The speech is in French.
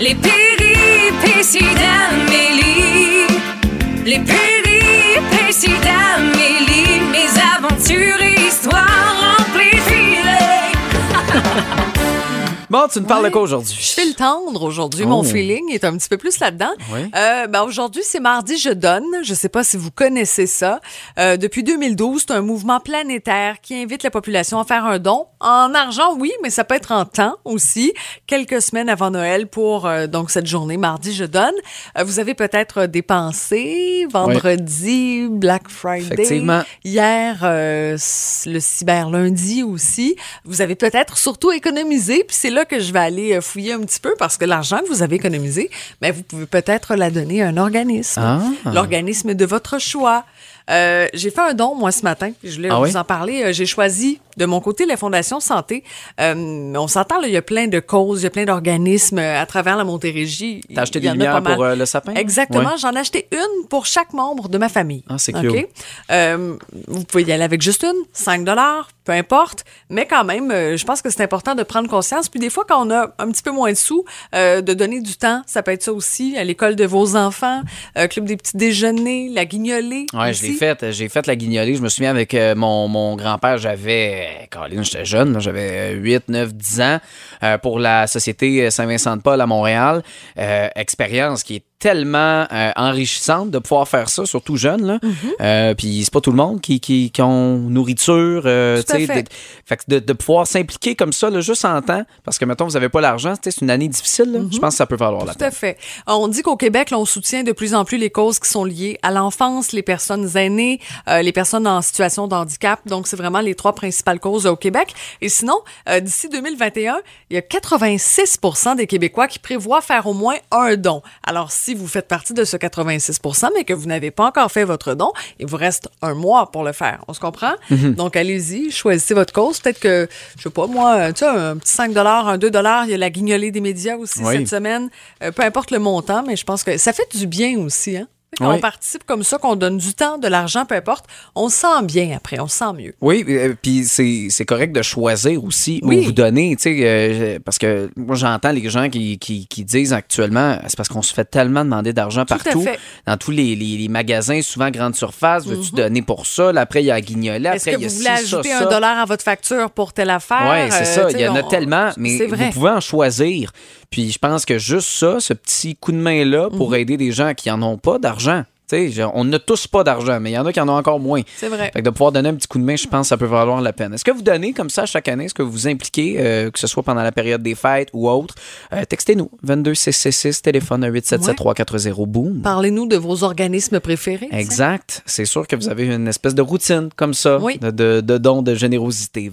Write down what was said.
Les péripéties d'Amélie. Les péripéties d'Amélie. Mes aventures et histoires Bon, tu ne parles de quoi aujourd'hui? Je fais le tendre aujourd'hui. Mon Oh. feeling est un petit peu plus là-dedans. Oui. Euh, ben aujourd'hui, c'est mardi, je donne. Je sais pas si vous connaissez ça. Euh, depuis 2012, c'est un mouvement planétaire qui invite la population à faire un don en argent, oui, mais ça peut être en temps aussi. Quelques semaines avant Noël pour euh, donc cette journée, mardi, je donne. Vous avez peut-être dépensé vendredi, Black Friday. Effectivement. Hier, le cyber lundi aussi. Vous avez peut-être surtout économisé, puis c'est là que je vais aller euh, fouiller un petit peu parce que l'argent que vous avez économisé, mais vous pouvez peut-être la donner à un organisme. Ah. L'organisme de votre choix. Euh, j'ai fait un don, moi, ce matin. Je voulais Ah vous oui? en parler. Euh, J'ai choisi, de mon côté, la Fondation Santé. Euh, on s'entend, là, il y a plein de causes, il y a plein d'organismes euh, à travers la Montérégie. T'as acheté des lumières pour euh, le sapin? Exactement. Ouais. J'en ai acheté une pour chaque membre de ma famille. Ah, c'est OK? cute. Euh, vous pouvez y aller avec juste une, 5 peu importe. Mais quand même, je pense que c'est important de prendre conscience. Puis des fois, quand on a un petit peu moins de sous, euh, de donner du temps, ça peut être ça aussi, à l'école de vos enfants, euh, club des petits déjeuners, la guignolée. Ouais, je l'ai aussi. Faite. J'ai fait la guignolée. Je me souviens avec euh, mon, grand-père, j'avais. euh, Caroline, j'étais jeune, j'avais euh, 8, 9, 10 ans euh, pour la Société Saint-Vincent-de-Paul à Montréal. Euh, expérience qui est tellement euh, enrichissante de pouvoir faire ça, surtout jeune. Là. Mm-hmm. Euh, Puis c'est pas tout le monde qui, qui, qui ont nourriture. euh, Tout à fait. de- fait que de, de pouvoir s'impliquer comme ça, là, juste en temps, parce que, mettons, vous avez pas l'argent, c'est une année difficile. là. Je pense que ça peut valoir la Mm-hmm. Tout à fait. On dit qu'au Québec, là, on soutient de plus en plus les causes qui sont liées à l'enfance, les personnes aînées, euh, les personnes en situation de handicap. Donc, c'est vraiment les trois principales causes euh, au Québec. Et sinon, euh, d'ici 2021, il y a 86 des Québécois qui prévoient faire au moins un don. Alors, si vous faites partie de ce 86% mais que vous n'avez pas encore fait votre don, il vous reste un mois pour le faire. On se comprend? Donc, allez-y, choisissez votre cause. Peut-être que, je sais pas, moi, tu sais, un petit 5 un 2 il y a la guignolée des médias aussi Oui. cette semaine. Euh, peu importe le montant, mais je pense que ça fait du bien aussi. Hein? Quand Oui. on participe comme ça, qu'on donne du temps, de l'argent, peu importe, on se sent bien après, on se sent mieux. Oui, euh, puis c'est correct de choisir aussi Oui. où vous tu sais, euh, parce que moi j'entends les gens qui, qui, qui disent actuellement, c'est parce qu'on se fait tellement demander d'argent partout, dans tous les, les, les magasins, souvent grande surface, veux-tu donner pour ça, Là, après il y a. Est-ce après il y a vous voulez ajouter ça. un dollar à votre facture pour telle affaire? Oui, c'est Euh, ça. Il y en a on- tellement, mais vous pouvez en choisir. Puis je pense que juste ça, ce petit coup de main-là pour Mhm. aider des gens qui n'en ont pas d'argent. Tu sais, genre, on n'a tous pas d'argent, mais il y en a qui en ont encore moins. C'est vrai. Fait que de pouvoir donner un petit coup de main, je pense que ça peut valoir la peine. Est-ce que vous donnez comme ça chaque année? Est-ce que vous vous impliquez, euh, que ce soit pendant la période des fêtes ou autre? Euh, Textez-nous. 22666, téléphone 877-340, boom. Parlez-nous de vos organismes préférés. Exact. C'est sûr que vous avez une espèce de routine comme ça, Oui. de, de, de don de générosité.